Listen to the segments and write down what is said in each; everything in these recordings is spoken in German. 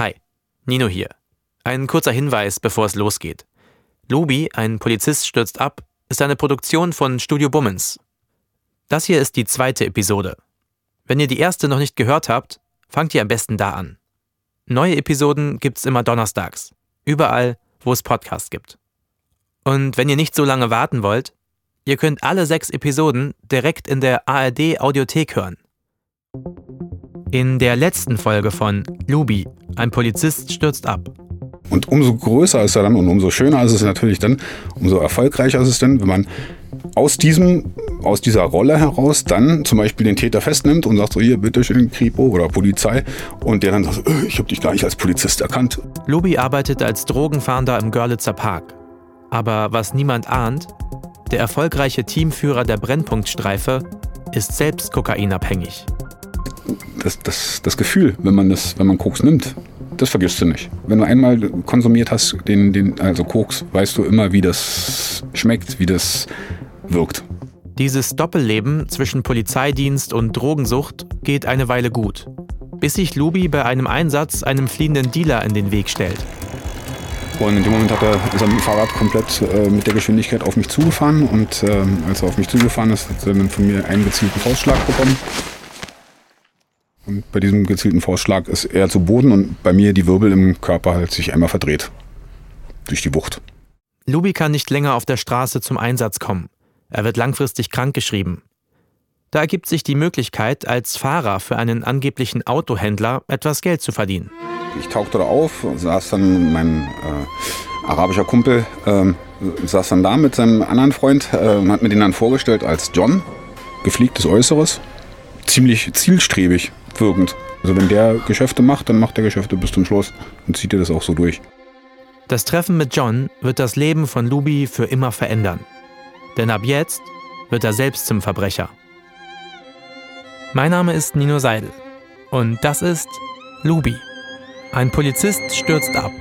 Hi, Nino hier. Ein kurzer Hinweis, bevor es losgeht. Lubi, ein Polizist stürzt ab, ist eine Produktion von Studio Bummens. Das hier ist die zweite Episode. Wenn ihr die erste noch nicht gehört habt, fangt ihr am besten da an. Neue Episoden gibt's immer donnerstags, überall, wo es Podcasts gibt. Und wenn ihr nicht so lange warten wollt, ihr könnt alle sechs Episoden direkt in der ARD Audiothek hören. In der letzten Folge von Lubi, ein Polizist stürzt ab. Und umso größer ist er dann und umso schöner ist es natürlich dann, umso erfolgreicher ist es dann, wenn man aus diesem, aus dieser Rolle heraus dann zum Beispiel den Täter festnimmt und sagt so, hier, bitte schön, Kripo oder Polizei. Und der dann sagt, äh, ich habe dich gar nicht als Polizist erkannt. Lubi arbeitet als Drogenfahnder im Görlitzer Park. Aber was niemand ahnt, der erfolgreiche Teamführer der Brennpunktstreife ist selbst kokainabhängig. Das, das, das Gefühl, wenn man, das, wenn man Koks nimmt, das vergisst du nicht. Wenn du einmal konsumiert hast, den, den, also Koks, weißt du immer, wie das schmeckt, wie das wirkt. Dieses Doppelleben zwischen Polizeidienst und Drogensucht geht eine Weile gut, bis sich Lubi bei einem Einsatz einem fliehenden Dealer in den Weg stellt. Und in dem Moment hat er, ist er mit dem Fahrrad komplett äh, mit der Geschwindigkeit auf mich zugefahren. Und äh, als er auf mich zugefahren ist, hat er dann von mir einen gezielten Faustschlag bekommen. Und bei diesem gezielten Faustschlag ist er zu Boden und bei mir die Wirbel im Körper halt sich einmal verdreht. Durch die Wucht. Lubi kann nicht länger auf der Straße zum Einsatz kommen. Er wird langfristig krankgeschrieben. Da ergibt sich die Möglichkeit, als Fahrer für einen angeblichen Autohändler etwas Geld zu verdienen. Ich tauchte da auf, saß dann mein äh, arabischer Kumpel, äh, saß dann da mit seinem anderen Freund, äh, hat mir den dann vorgestellt als John, gepflegtes Äußeres, ziemlich zielstrebig wirkend. Also wenn der Geschäfte macht, dann macht er Geschäfte bis zum Schluss und zieht er das auch so durch. Das Treffen mit John wird das Leben von Lubi für immer verändern. Denn ab jetzt wird er selbst zum Verbrecher. Mein Name ist Nino Seidel und das ist Lubi. Ein Polizist stürzt ab.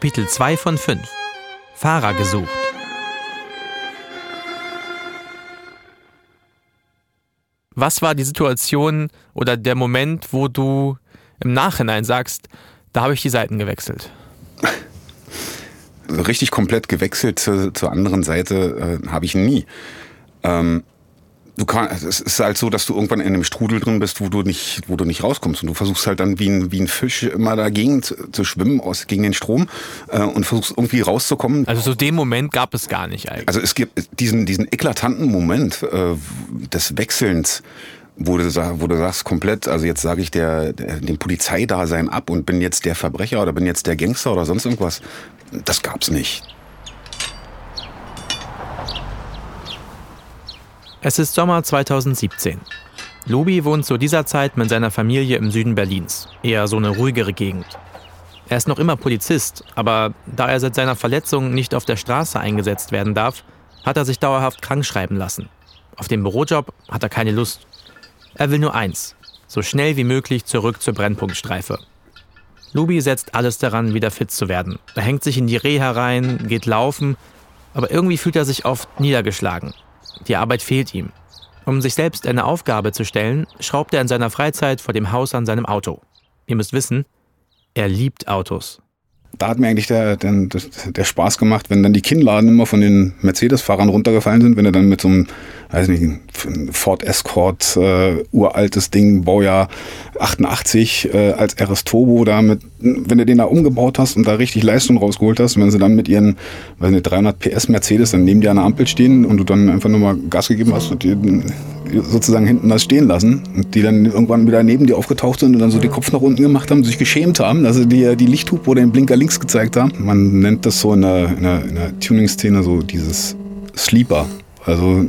Kapitel 2 von 5 Fahrer gesucht. Was war die Situation oder der Moment, wo du im Nachhinein sagst, da habe ich die Seiten gewechselt? Also richtig komplett gewechselt zur, zur anderen Seite äh, habe ich nie. Ähm, du kannst, es ist halt so, dass du irgendwann in einem Strudel drin bist, wo du nicht, wo du nicht rauskommst. Und du versuchst halt dann wie ein, wie ein Fisch immer dagegen zu, zu schwimmen, aus, gegen den Strom äh, und versuchst irgendwie rauszukommen. Also so den Moment gab es gar nicht eigentlich. Also es gibt diesen, diesen eklatanten Moment äh, des Wechselns, wo du, wo du sagst komplett, also jetzt sage ich der, der, dem Polizeidasein ab und bin jetzt der Verbrecher oder bin jetzt der Gangster oder sonst irgendwas. Das gab's nicht. Es ist Sommer 2017. Lobi wohnt zu dieser Zeit mit seiner Familie im Süden Berlins, eher so eine ruhigere Gegend. Er ist noch immer Polizist, aber da er seit seiner Verletzung nicht auf der Straße eingesetzt werden darf, hat er sich dauerhaft krank schreiben lassen. Auf den Bürojob hat er keine Lust. Er will nur eins, so schnell wie möglich zurück zur Brennpunktstreife. Lubi setzt alles daran, wieder fit zu werden. Er hängt sich in die Reha rein, geht laufen, aber irgendwie fühlt er sich oft niedergeschlagen. Die Arbeit fehlt ihm. Um sich selbst eine Aufgabe zu stellen, schraubt er in seiner Freizeit vor dem Haus an seinem Auto. Ihr müsst wissen, er liebt Autos. Da hat mir eigentlich der, der, der Spaß gemacht, wenn dann die Kinnladen immer von den Mercedes-Fahrern runtergefallen sind, wenn er dann mit so einem, weiß nicht, Ford Escort, äh, uraltes Ding, Baujahr 88, äh, als RS Turbo da mit, wenn du den da umgebaut hast und da richtig Leistung rausgeholt hast, wenn sie dann mit ihren, weiß nicht, 300 PS Mercedes dann neben dir an der Ampel stehen und du dann einfach nur mal Gas gegeben hast und die sozusagen hinten das stehen lassen und die dann irgendwann wieder neben dir aufgetaucht sind und dann so den Kopf nach unten gemacht haben, sich geschämt haben, dass sie dir die Lichthupe oder den Blinker links gezeigt haben. Man nennt das so in der, in der, in der Tuning-Szene so dieses Sleeper. Also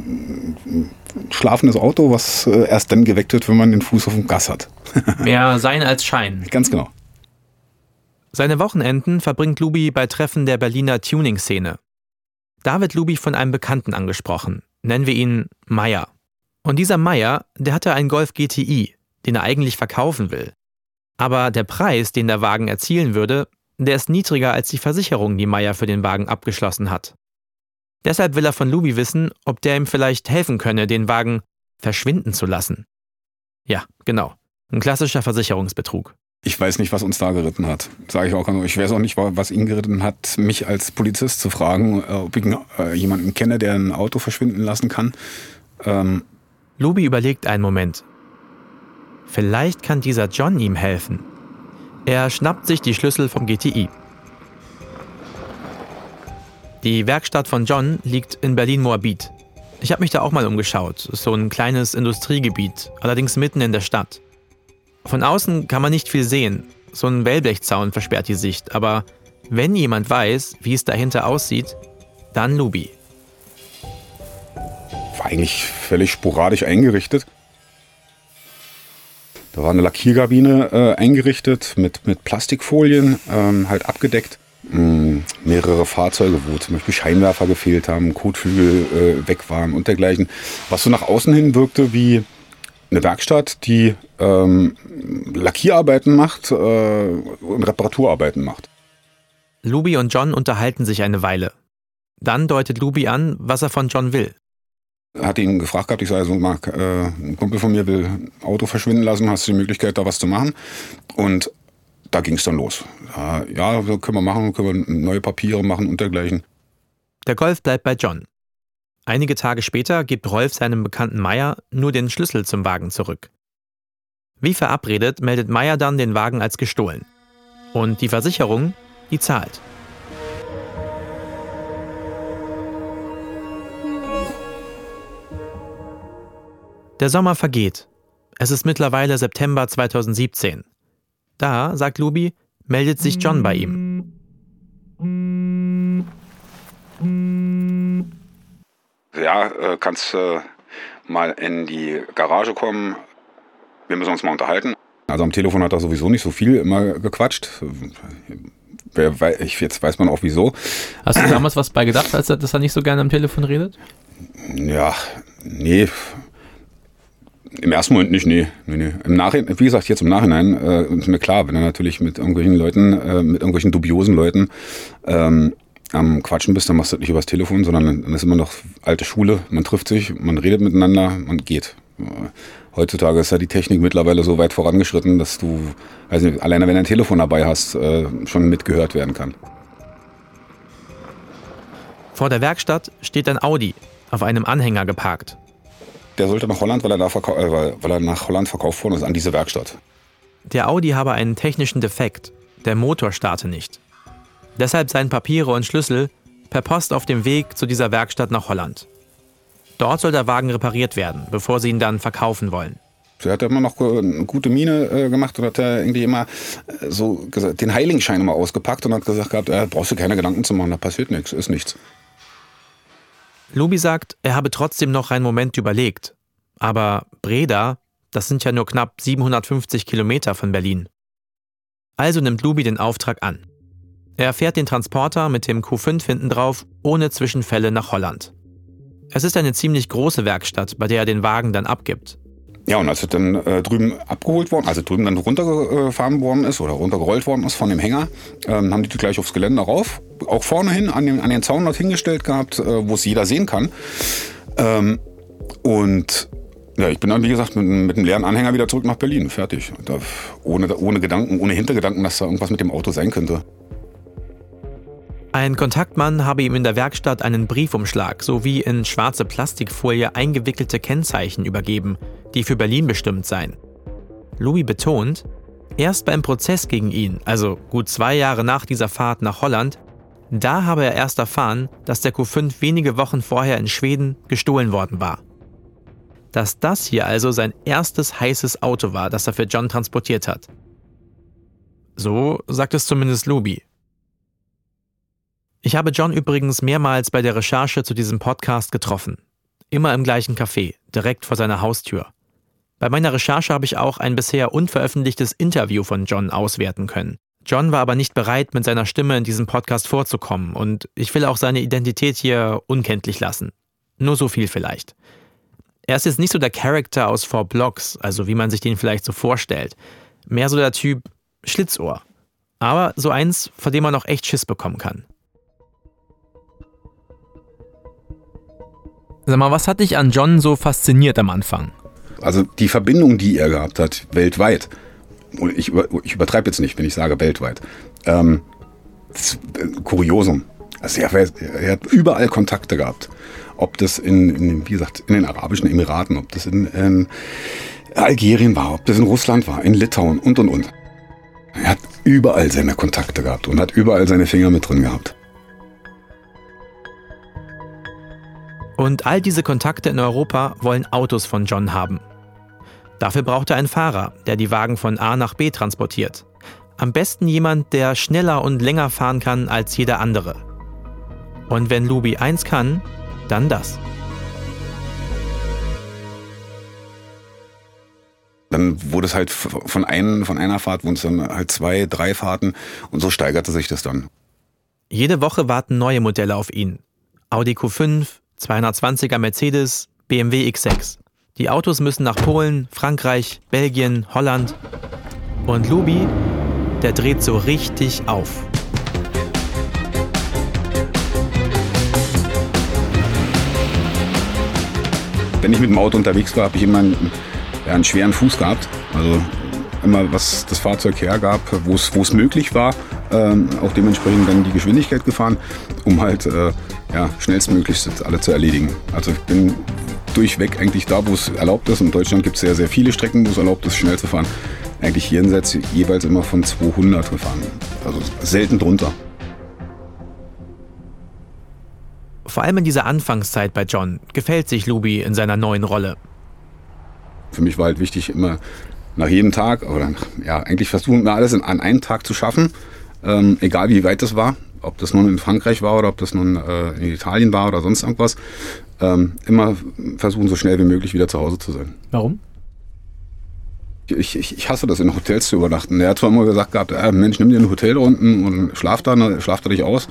schlafendes Auto, was äh, erst dann geweckt wird, wenn man den Fuß auf dem Gas hat. Mehr Sein als Schein. Ganz genau. Seine Wochenenden verbringt Luby bei Treffen der Berliner Tuning-Szene. Da wird Luby von einem Bekannten angesprochen. Nennen wir ihn Meier. Und dieser Meier, der hatte einen Golf GTI, den er eigentlich verkaufen will. Aber der Preis, den der Wagen erzielen würde, der ist niedriger als die Versicherung, die Meier für den Wagen abgeschlossen hat. Deshalb will er von Luby wissen, ob der ihm vielleicht helfen könne, den Wagen verschwinden zu lassen. Ja, genau. Ein klassischer Versicherungsbetrug. Ich weiß nicht, was uns da geritten hat. Sage ich auch. Ich weiß auch nicht, was ihn geritten hat, mich als Polizist zu fragen, äh, ob ich äh, jemanden kenne, der ein Auto verschwinden lassen kann. Ähm Luby überlegt einen Moment. Vielleicht kann dieser John ihm helfen. Er schnappt sich die Schlüssel vom GTI. Die Werkstatt von John liegt in Berlin-Moabit. Ich habe mich da auch mal umgeschaut. So ein kleines Industriegebiet, allerdings mitten in der Stadt. Von außen kann man nicht viel sehen. So ein Wellblechzaun versperrt die Sicht, aber wenn jemand weiß, wie es dahinter aussieht, dann Lubi. War eigentlich völlig sporadisch eingerichtet. Da war eine Lackierkabine äh, eingerichtet mit, mit Plastikfolien, ähm, halt abgedeckt. Ähm, mehrere Fahrzeuge, wo zum Beispiel Scheinwerfer gefehlt haben, Kotflügel äh, weg waren und dergleichen. Was so nach außen hin wirkte wie eine Werkstatt, die ähm, Lackierarbeiten macht äh, und Reparaturarbeiten macht. Luby und John unterhalten sich eine Weile. Dann deutet Luby an, was er von John will. Hat ihn gefragt gehabt, ich sage, also, Marc, äh, ein Kumpel von mir will ein Auto verschwinden lassen, hast du die Möglichkeit, da was zu machen? Und da ging es dann los. Äh, ja, können wir machen, können wir neue Papiere machen und dergleichen. Der Golf bleibt bei John. Einige Tage später gibt Rolf seinem Bekannten Meier nur den Schlüssel zum Wagen zurück. Wie verabredet meldet Meier dann den Wagen als gestohlen. Und die Versicherung, die zahlt. Der Sommer vergeht. Es ist mittlerweile September 2017. Da, sagt Luby, meldet sich John bei ihm. Ja, äh, kannst äh, mal in die Garage kommen. Wir müssen uns mal unterhalten. Also am Telefon hat er sowieso nicht so viel immer gequatscht. Jetzt weiß man auch wieso. Hast du damals was bei gedacht, als er, dass er nicht so gerne am Telefon redet? Ja, nee. Im ersten Moment nicht, nee. nee, nee. Im Nachhinein, wie gesagt, jetzt im Nachhinein äh, ist mir klar, wenn er natürlich mit irgendwelchen Leuten, äh, mit irgendwelchen dubiosen Leuten ähm, am Quatschen bist, dann machst du das nicht übers Telefon, sondern dann ist immer noch alte Schule. Man trifft sich, man redet miteinander, man geht. Heutzutage ist ja die Technik mittlerweile so weit vorangeschritten, dass du, also alleine wenn du ein Telefon dabei hast, äh, schon mitgehört werden kann. Vor der Werkstatt steht ein Audi, auf einem Anhänger geparkt. Der sollte nach Holland, weil er, äh, weil er nach Holland verkauft worden ist, an diese Werkstatt. Der Audi habe einen technischen Defekt. Der Motor starte nicht. Deshalb seien Papiere und Schlüssel per Post auf dem Weg zu dieser Werkstatt nach Holland. Dort soll der Wagen repariert werden, bevor sie ihn dann verkaufen wollen. Er hat immer noch eine gute Miene äh, gemacht und hat irgendwie immer äh, so gesagt, den Heiligenschein immer ausgepackt und hat gesagt gehabt, äh, brauchst du keine Gedanken zu machen, da passiert nichts, ist nichts. Lubi sagt, er habe trotzdem noch einen Moment überlegt. Aber Breda, das sind ja nur knapp 750 Kilometer von Berlin. Also nimmt Lubi den Auftrag an. Er fährt den Transporter mit dem Q5 hinten drauf ohne Zwischenfälle nach Holland. Es ist eine ziemlich große Werkstatt, bei der er den Wagen dann abgibt. Ja, und als er dann äh, drüben abgeholt worden, also drüben dann runtergefahren worden ist oder runtergerollt worden ist von dem Hänger, ähm, haben die die gleich aufs Gelände rauf, auch vorne hin an den, an den Zaun dort hingestellt gehabt, äh, wo es jeder sehen kann. Ähm, und ja, ich bin dann, wie gesagt, mit, mit einem leeren Anhänger wieder zurück nach Berlin, fertig. Da, ohne, ohne Gedanken, ohne Hintergedanken, dass da irgendwas mit dem Auto sein könnte. Ein Kontaktmann habe ihm in der Werkstatt einen Briefumschlag sowie in schwarze Plastikfolie eingewickelte Kennzeichen übergeben, die für Berlin bestimmt seien. Louis betont, erst beim Prozess gegen ihn, also gut zwei Jahre nach dieser Fahrt nach Holland, da habe er erst erfahren, dass der Q5 wenige Wochen vorher in Schweden gestohlen worden war. Dass das hier also sein erstes heißes Auto war, das er für John transportiert hat. So sagt es zumindest Luby. Ich habe John übrigens mehrmals bei der Recherche zu diesem Podcast getroffen. immer im gleichen Café, direkt vor seiner Haustür. Bei meiner Recherche habe ich auch ein bisher unveröffentlichtes Interview von John auswerten können. John war aber nicht bereit, mit seiner Stimme in diesem Podcast vorzukommen und ich will auch seine Identität hier unkenntlich lassen. Nur so viel vielleicht. Er ist jetzt nicht so der Charakter aus Four Blocks, also wie man sich den vielleicht so vorstellt. Mehr so der Typ Schlitzohr. Aber so eins, vor dem man auch echt Schiss bekommen kann. Sag mal, was hat dich an John so fasziniert am Anfang? Also die Verbindung, die er gehabt hat, weltweit. Ich, ich übertreibe jetzt nicht, wenn ich sage weltweit. Ähm, das Kuriosum. Also er, er, hat überall Kontakte gehabt. Ob das in, in, wie gesagt, in den Arabischen Emiraten, ob das in, in Algerien war, ob das in Russland war, in Litauen und und und. Er hat überall seine Kontakte gehabt und hat überall seine Finger mit drin gehabt. Und all diese Kontakte in Europa wollen Autos von John haben. Dafür braucht er einen Fahrer, der die Wagen von A nach B transportiert. Am besten jemand, der schneller und länger fahren kann als jeder andere. Und wenn Luby eins kann, dann das. Dann wurde es halt von, ein, von einer Fahrt, wurden es dann halt zwei, drei Fahrten und so steigerte sich das dann. Jede Woche warten neue Modelle auf ihn. Audi Q5, 220er Mercedes, BMW X6. Die Autos müssen nach Polen, Frankreich, Belgien, Holland. Und Lubi, der dreht so richtig auf. Wenn ich mit dem Auto unterwegs war, habe ich immer einen, einen schweren Fuß gehabt. Also immer was das Fahrzeug hergab, wo es möglich war, ähm, auch dementsprechend dann die Geschwindigkeit gefahren, um halt äh, ja, schnellstmöglichst alle zu erledigen. Also ich bin durchweg eigentlich da, wo es erlaubt ist. In Deutschland gibt es sehr, sehr viele Strecken, wo es erlaubt ist, schnell zu fahren. Eigentlich jenseits jeweils immer von 200 gefahren. Also selten drunter. Vor allem in dieser Anfangszeit bei John gefällt sich Luby in seiner neuen Rolle. Für mich war halt wichtig, immer nach jedem Tag, oder ja, eigentlich versuchen wir alles an einem Tag zu schaffen, ähm, egal wie weit es war, ob das nun in Frankreich war oder ob das nun äh, in Italien war oder sonst irgendwas, ähm, immer versuchen, so schnell wie möglich wieder zu Hause zu sein. Warum? Ich, ich, ich hasse das, in Hotels zu übernachten. Er hat zwar immer gesagt gehabt, äh, Mensch, nimm dir ein Hotel unten und schlaf da, ne, schlaf da dich aus.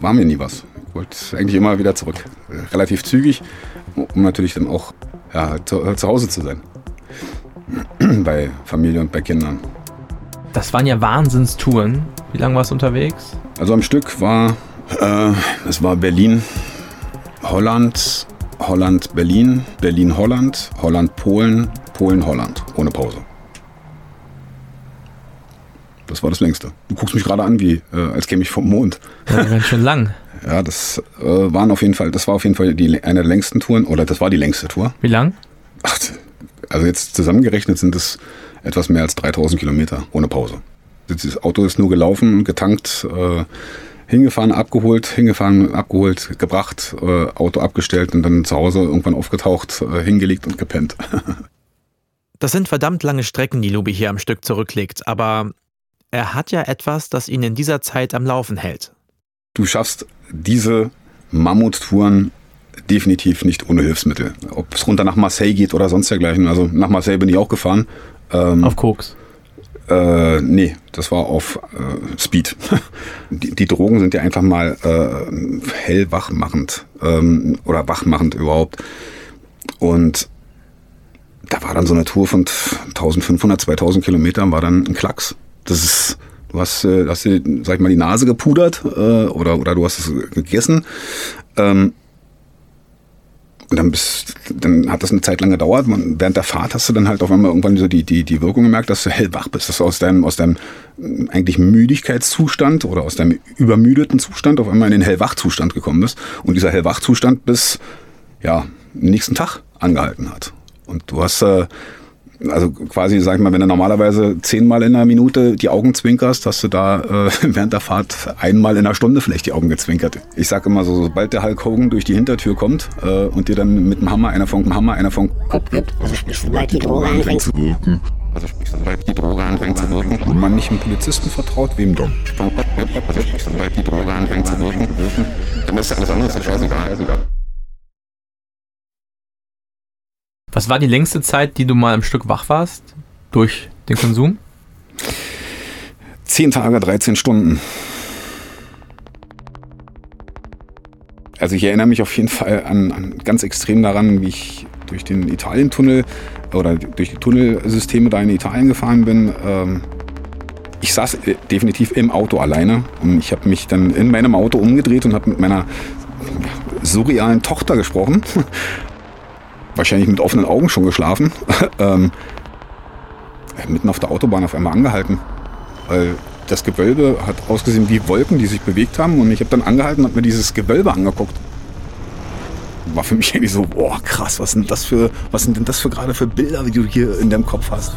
War mir nie was. Ich wollte eigentlich immer wieder zurück. Relativ zügig, um natürlich dann auch ja, zu, zu Hause zu sein. bei Familie und bei Kindern. Das waren ja Wahnsinnstouren. Wie lange warst du unterwegs? Also am Stück war, äh, es war Berlin, Holland, Holland, Berlin, Berlin, Holland, Holland, Polen, Polen, Holland, ohne Pause. Das war das längste. Du guckst mich gerade an, wie äh, als käme ich vom Mond. Ja, ganz schön lang. ja, das äh, waren auf jeden Fall, das war auf jeden Fall die, eine der längsten Touren, oder das war die längste Tour. Wie lang? Ach, also jetzt zusammengerechnet sind es etwas mehr als 3000 Kilometer ohne Pause. Das Auto ist nur gelaufen, getankt, äh, hingefahren, abgeholt, hingefahren, abgeholt, gebracht, äh, Auto abgestellt und dann zu Hause irgendwann aufgetaucht, äh, hingelegt und gepennt. das sind verdammt lange Strecken, die Lubi hier am Stück zurücklegt, aber er hat ja etwas, das ihn in dieser Zeit am Laufen hält. Du schaffst diese Mammuttouren definitiv nicht ohne Hilfsmittel. Ob es runter nach Marseille geht oder sonst dergleichen. Also nach Marseille bin ich auch gefahren. Ähm, auf Koks? Äh, nee, das war auf äh, Speed. die, die, Drogen sind ja einfach mal äh, hellwachmachend ähm, oder wachmachend überhaupt. Und da war dann so eine Tour von 1500, 2000 Kilometern, war dann ein Klacks. Das ist, du hast, äh, hast dir, sag ich mal, die Nase gepudert äh, oder, oder du hast es gegessen. Ähm, dann, bist, dann hat das eine Zeit lang gedauert. Und während der Fahrt hast du dann halt auf einmal irgendwann so die, die, die Wirkung gemerkt, dass du hellwach bist, dass du aus deinem, aus deinem äh, eigentlich Müdigkeitszustand oder aus deinem übermüdeten Zustand auf einmal in den Hellwachzustand gekommen bist. Und dieser Hellwachzustand bis ja, nächsten Tag angehalten hat. Und du hast äh, also quasi, sag ich mal, wenn du normalerweise zehnmal in einer Minute die Augen zwinkerst, hast du da äh, während der Fahrt einmal in einer Stunde vielleicht die Augen gezwinkert. Ich sag immer so, sobald der Hulk Hogan durch die Hintertür kommt äh, und dir dann mit dem Hammer, einer von dem Hammer, einer von Kopf gibt, also sprich, sobald die Droge anfängt zu wirken. Also sprich, sobald die Droge anfängt zu wirken. Wenn man nicht einem Polizisten vertraut, wem dann? Also sprich, sobald die Droge anfängt zu wirken, dann ist alles andere scheißegal. Was war die längste Zeit, die du mal am Stück wach warst durch den Konsum? Zehn Tage, 13 Stunden. Also ich erinnere mich auf jeden Fall an, an ganz extrem daran, wie ich durch den Italientunnel oder durch die Tunnelsysteme da in Italien gefahren bin. Ähm, ich saß äh, definitiv im Auto alleine und ich habe mich dann in meinem Auto umgedreht und habe mit meiner surrealen Tochter gesprochen. Wahrscheinlich mit offenen Augen schon geschlafen. ähm, mitten auf der Autobahn auf einmal angehalten. Weil das Gewölbe hat ausgesehen wie Wolken, die sich bewegt haben. Und ich habe dann angehalten und mir dieses Gewölbe angeguckt. War für mich irgendwie so, boah, krass, was sind das für, was sind denn das für gerade für Bilder, die du hier in deinem Kopf hast?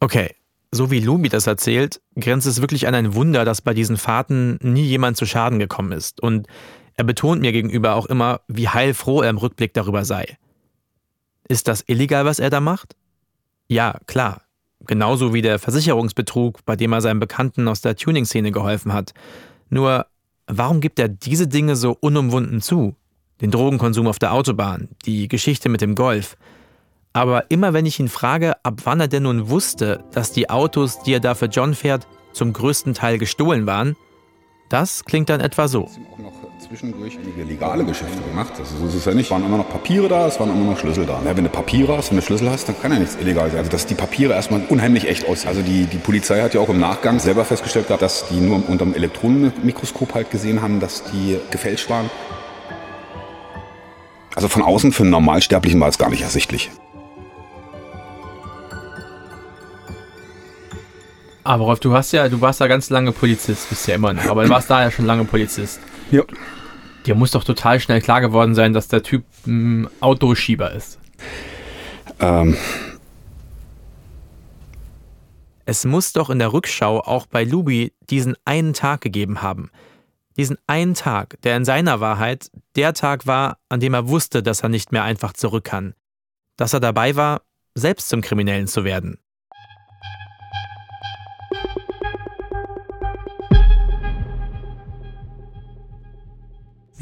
Okay, so wie Lumi das erzählt, grenzt es wirklich an ein Wunder, dass bei diesen Fahrten nie jemand zu Schaden gekommen ist. Und er betont mir gegenüber auch immer, wie heilfroh er im Rückblick darüber sei. Ist das illegal, was er da macht? Ja, klar. Genauso wie der Versicherungsbetrug, bei dem er seinem Bekannten aus der Tuning-Szene geholfen hat. Nur, warum gibt er diese Dinge so unumwunden zu? Den Drogenkonsum auf der Autobahn, die Geschichte mit dem Golf. Aber immer wenn ich ihn frage, ab wann er denn nun wusste, dass die Autos, die er da für John fährt, zum größten Teil gestohlen waren, das klingt dann etwa so zwischendurch einige legale Geschäfte gemacht. Also so ist es ja nicht. Es waren immer noch Papiere da, es waren immer noch Schlüssel da. Ja, wenn du Papiere hast, wenn du Schlüssel hast, dann kann ja nichts illegal sein. Also dass die Papiere erstmal unheimlich echt aussehen. Also die, die Polizei hat ja auch im Nachgang selber festgestellt gehabt, dass die nur unter dem Elektronenmikroskop halt gesehen haben, dass die gefälscht waren. Also von außen für einen Normalsterblichen war es gar nicht ersichtlich. Aber Rolf, du hast ja, du warst ja ganz lange Polizist, bist ja immer noch, aber du warst da ja schon lange Polizist. Ja. Dir muss doch total schnell klar geworden sein, dass der Typ ein Autoschieber ist. Ähm. Es muss doch in der Rückschau auch bei Lubi diesen einen Tag gegeben haben. Diesen einen Tag, der in seiner Wahrheit der Tag war, an dem er wusste, dass er nicht mehr einfach zurück kann. Dass er dabei war, selbst zum Kriminellen zu werden.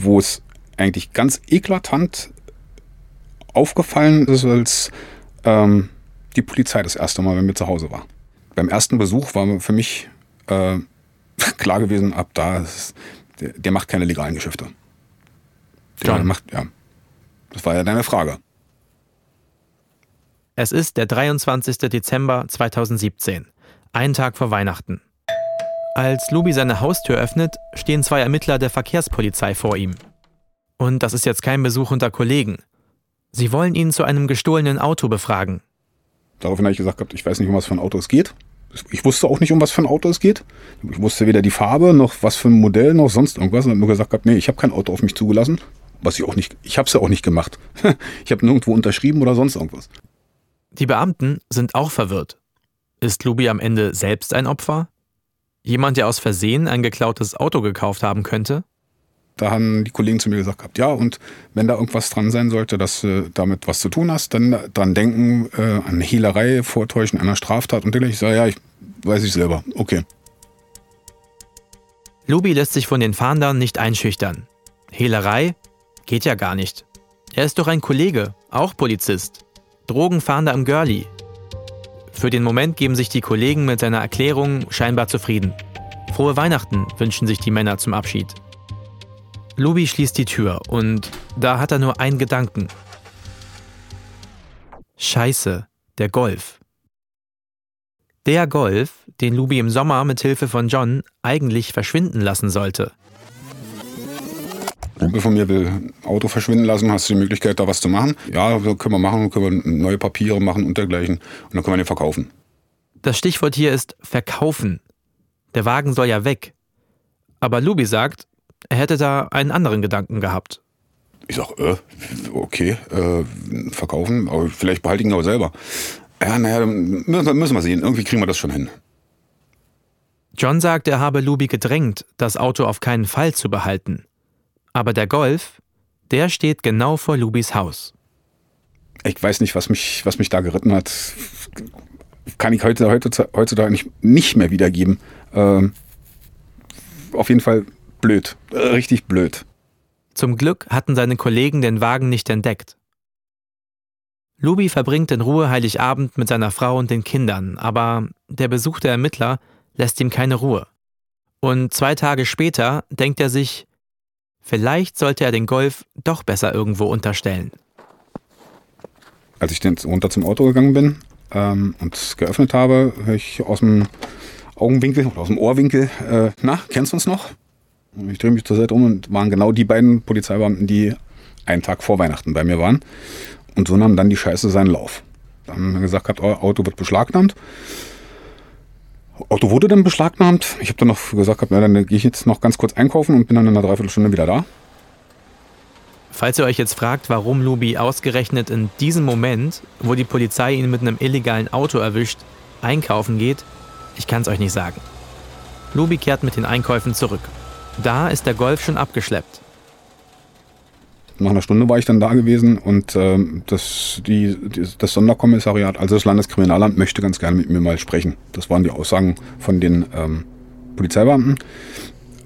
Wo es eigentlich ganz eklatant aufgefallen ist, als ähm, die Polizei das erste Mal bei mir zu Hause war. Beim ersten Besuch war für mich äh, klar gewesen, ab da, ist, der, der, macht keine legalen Geschäfte. Der John. macht, ja. Das war ja deine Frage. Es ist der 23. Dezember 2017, ein Tag vor Weihnachten. Als Lubi seine Haustür öffnet, stehen zwei Ermittler der Verkehrspolizei vor ihm. Und das ist jetzt kein Besuch unter Kollegen. Sie wollen ihn zu einem gestohlenen Auto befragen. Daraufhin habe ich gesagt, ich weiß nicht, um was für ein Auto es geht. Ich wusste auch nicht, um was für ein Auto es geht. Ich wusste weder die Farbe, noch was für ein Modell, noch sonst irgendwas. Und habe nur gesagt, nee, ich habe kein Auto auf mich zugelassen. Was ich auch nicht, ich habe es ja auch nicht gemacht. Ich habe nirgendwo unterschrieben oder sonst irgendwas. Die Beamten sind auch verwirrt. Ist Lubi am Ende selbst ein Opfer? Jemand, der aus Versehen ein geklautes Auto gekauft haben könnte? Da haben die Kollegen zu mir gesagt gehabt, ja, und wenn da irgendwas dran sein sollte, dass du damit was zu tun hast, dann dran denken, äh, an Hehlerei, Vortäuschen einer Straftat und ich sage, ja, ich weiß ich selber, okay. Lubi lässt sich von den Fahndern nicht einschüchtern. Hehlerei? Geht ja gar nicht. Er ist doch ein Kollege, auch Polizist. Drogenfahnder im Girlie. Für den Moment geben sich die Kollegen mit seiner Erklärung scheinbar zufrieden. Frohe Weihnachten wünschen sich die Männer zum Abschied. Lubi schließt die Tür und da hat er nur einen Gedanken. Scheiße, der Golf. Der Golf, den Lubi im Sommer mit Hilfe von John eigentlich verschwinden lassen sollte. Kumpel von mir will Auto verschwinden lassen, hast du die Möglichkeit, da was zu machen? Ja, können wir machen, können wir neue Papiere machen und dergleichen. Und dann können wir den verkaufen. Das Stichwort hier ist verkaufen. Der Wagen soll ja weg. Aber Lubi sagt, er hätte da einen anderen Gedanken gehabt. Ich sag, äh, okay, äh, verkaufen, aber vielleicht behalte ich ihn aber selber. Ja, naja, müssen, müssen wir sehen. Irgendwie kriegen wir das schon hin. John sagt, er habe Luby gedrängt, das Auto auf keinen Fall zu behalten. Aber der Golf, der steht genau vor Lubis Haus. Ich weiß nicht, was mich, was mich da geritten hat. kann ich heute, heute heutzutage nicht, nicht mehr wiedergeben. Ähm, auf jeden Fall blöd, richtig blöd. Zum Glück hatten seine Kollegen den Wagen nicht entdeckt. Lubi verbringt in Ruhe Heiligabend mit seiner Frau und den Kindern, aber der Besuch der Ermittler lässt ihm keine Ruhe. Und zwei Tage später denkt er sich, vielleicht sollte er den Golf doch besser irgendwo unterstellen. Als ich dann runter zum Auto gegangen bin ähm, und es geöffnet habe, höre ich aus dem Augenwinkel oder aus dem Ohrwinkel, äh, na, kennst du uns noch? Und ich drehe mich zur Seite um und waren genau die beiden Polizeibeamten, die einen Tag vor Weihnachten bei mir waren. Und so nahm dann die Scheiße seinen Lauf. Dann haben wir gesagt, euer Auto wird beschlagnahmt. Auto wurde dann beschlagnahmt. Ich habe dann noch gesagt, na, dann gehe ich jetzt noch ganz kurz einkaufen und bin dann in einer Dreiviertelstunde wieder da. Falls ihr euch jetzt fragt, warum Lubi ausgerechnet in diesem Moment, wo die Polizei ihn mit einem illegalen Auto erwischt, einkaufen geht, ich kann es euch nicht sagen. Lubi kehrt mit den Einkäufen zurück. Da ist der Golf schon abgeschleppt. Nach einer Stunde war ich dann da gewesen und ähm, das, die, das Sonderkommissariat, also das Landeskriminalamt, möchte ganz gerne mit mir mal sprechen. Das waren die Aussagen von den ähm, Polizeibeamten.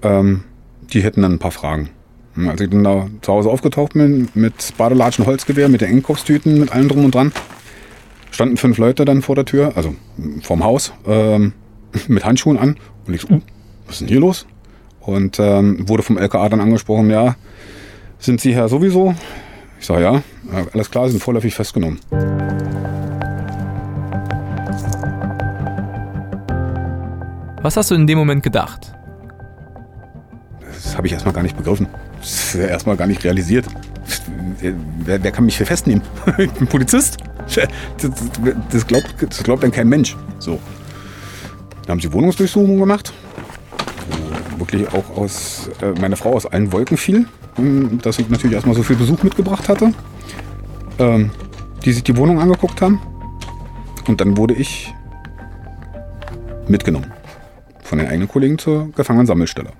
Ähm, die hätten dann ein paar Fragen. Als ich dann da zu Hause aufgetaucht bin, mit Badelatschen, Holzgewehr, mit den Einkaufstüten, mit allem drum und dran, standen fünf Leute dann vor der Tür, also vorm Haus, ähm, mit Handschuhen an. Und ich so, uh, was ist denn hier los? Und ähm, wurde vom LKA dann angesprochen, ja, sind Sie Herr sowieso? Ich sage ja, alles klar, Sie sind vorläufig festgenommen. Was hast du in dem Moment gedacht? Das habe ich erstmal gar nicht begriffen. Das erstmal gar nicht realisiert. Wer, wer kann mich hier festnehmen? ich bin Polizist. Das, das, glaubt, das glaubt dann kein Mensch. So. Dann haben sie Wohnungsdurchsuchungen gemacht, wirklich auch aus äh, meine Frau aus allen Wolken fiel dass ich natürlich erstmal so viel Besuch mitgebracht hatte, ähm, die sich die Wohnung angeguckt haben. Und dann wurde ich mitgenommen von den eigenen Kollegen zur Gefangenensammelstelle.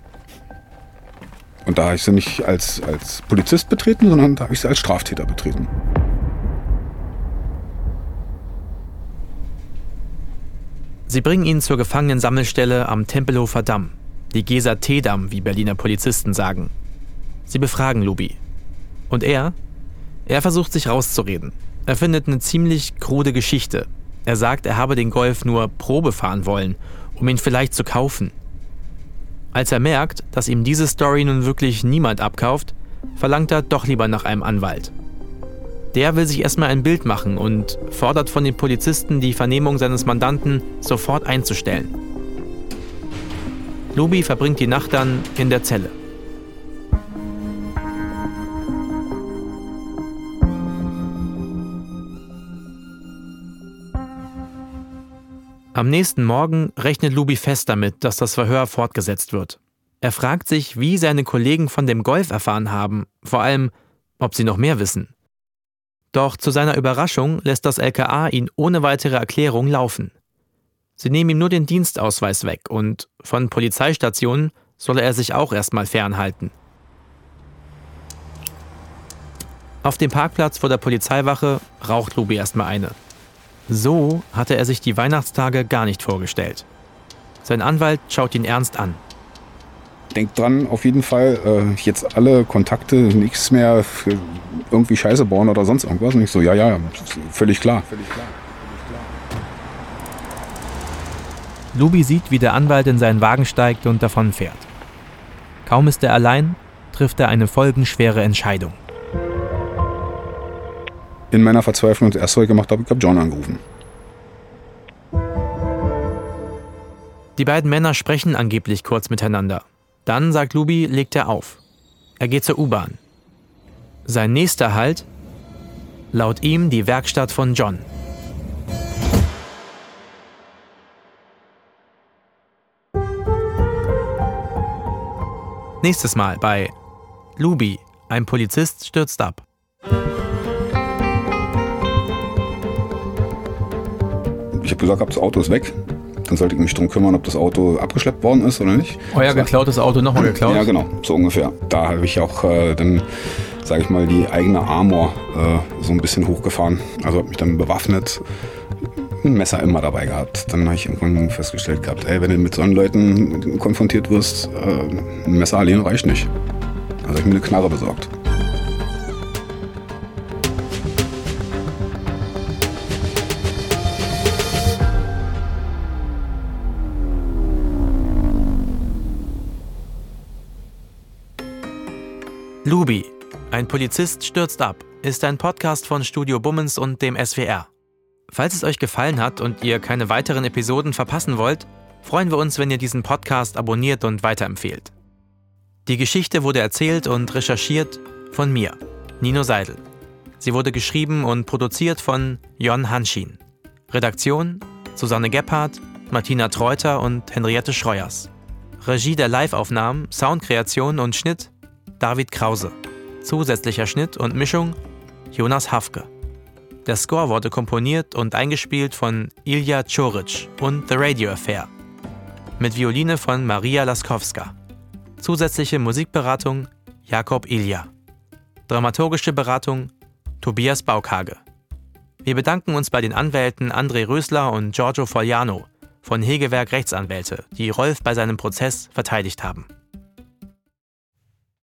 Und da habe ich sie nicht als, als Polizist betreten, sondern da habe ich sie als Straftäter betreten. Sie bringen ihn zur Gefangenensammelstelle am Tempelhofer Damm, die Gesa T-Damm, wie Berliner Polizisten sagen. Sie befragen Lubi. Und er? Er versucht sich rauszureden. Er findet eine ziemlich krude Geschichte. Er sagt, er habe den Golf nur Probe fahren wollen, um ihn vielleicht zu kaufen. Als er merkt, dass ihm diese Story nun wirklich niemand abkauft, verlangt er doch lieber nach einem Anwalt. Der will sich erstmal ein Bild machen und fordert von den Polizisten, die Vernehmung seines Mandanten sofort einzustellen. Lubi verbringt die Nacht dann in der Zelle. Am nächsten Morgen rechnet Lubi fest damit, dass das Verhör fortgesetzt wird. Er fragt sich, wie seine Kollegen von dem Golf erfahren haben, vor allem, ob sie noch mehr wissen. Doch zu seiner Überraschung lässt das LKA ihn ohne weitere Erklärung laufen. Sie nehmen ihm nur den Dienstausweis weg und von Polizeistationen solle er sich auch erstmal fernhalten. Auf dem Parkplatz vor der Polizeiwache raucht Lubi erstmal eine. So hatte er sich die Weihnachtstage gar nicht vorgestellt. Sein Anwalt schaut ihn ernst an. Denkt dran, auf jeden Fall, äh, jetzt alle Kontakte, nichts mehr irgendwie Scheiße bauen oder sonst irgendwas. Und ich so, ja, ja, völlig klar. Völlig klar. Lubi sieht, wie der Anwalt in seinen Wagen steigt und davonfährt. Kaum ist er allein, trifft er eine folgenschwere Entscheidung in meiner Verzweiflung das erste, was ich gemacht habe, ich habe John angerufen. Die beiden Männer sprechen angeblich kurz miteinander. Dann, sagt Lubi, legt er auf. Er geht zur U-Bahn. Sein nächster Halt? Laut ihm die Werkstatt von John. Nächstes Mal bei Lubi, ein Polizist stürzt ab. Ich habe gesagt, das Auto ist weg. Dann sollte ich mich darum kümmern, ob das Auto abgeschleppt worden ist oder nicht. Euer geklautes Auto nochmal geklaut? Ja, genau, so ungefähr. Da habe ich auch äh, dann, sage ich mal, die eigene Armor äh, so ein bisschen hochgefahren. Also habe mich dann bewaffnet, ein Messer immer dabei gehabt. Dann habe ich irgendwann festgestellt gehabt, ey, wenn du mit so Leuten konfrontiert wirst, äh, ein Messer allein reicht nicht. Also habe ich mir eine Knarre besorgt. Lubi, ein Polizist stürzt ab, ist ein Podcast von Studio Bummens und dem SWR. Falls es euch gefallen hat und ihr keine weiteren Episoden verpassen wollt, freuen wir uns, wenn ihr diesen Podcast abonniert und weiterempfehlt. Die Geschichte wurde erzählt und recherchiert von mir, Nino Seidel. Sie wurde geschrieben und produziert von Jon Hanschin. Redaktion Susanne Gebhardt, Martina Treuter und Henriette Schreuers. Regie der Liveaufnahmen, Soundkreation und Schnitt David Krause. Zusätzlicher Schnitt und Mischung Jonas Hafke. Der Score wurde komponiert und eingespielt von Ilja Czoric und The Radio Affair. Mit Violine von Maria Laskowska. Zusätzliche Musikberatung Jakob Ilja. Dramaturgische Beratung Tobias Baukage. Wir bedanken uns bei den Anwälten André Rösler und Giorgio Fogliano von Hegewerk Rechtsanwälte, die Rolf bei seinem Prozess verteidigt haben.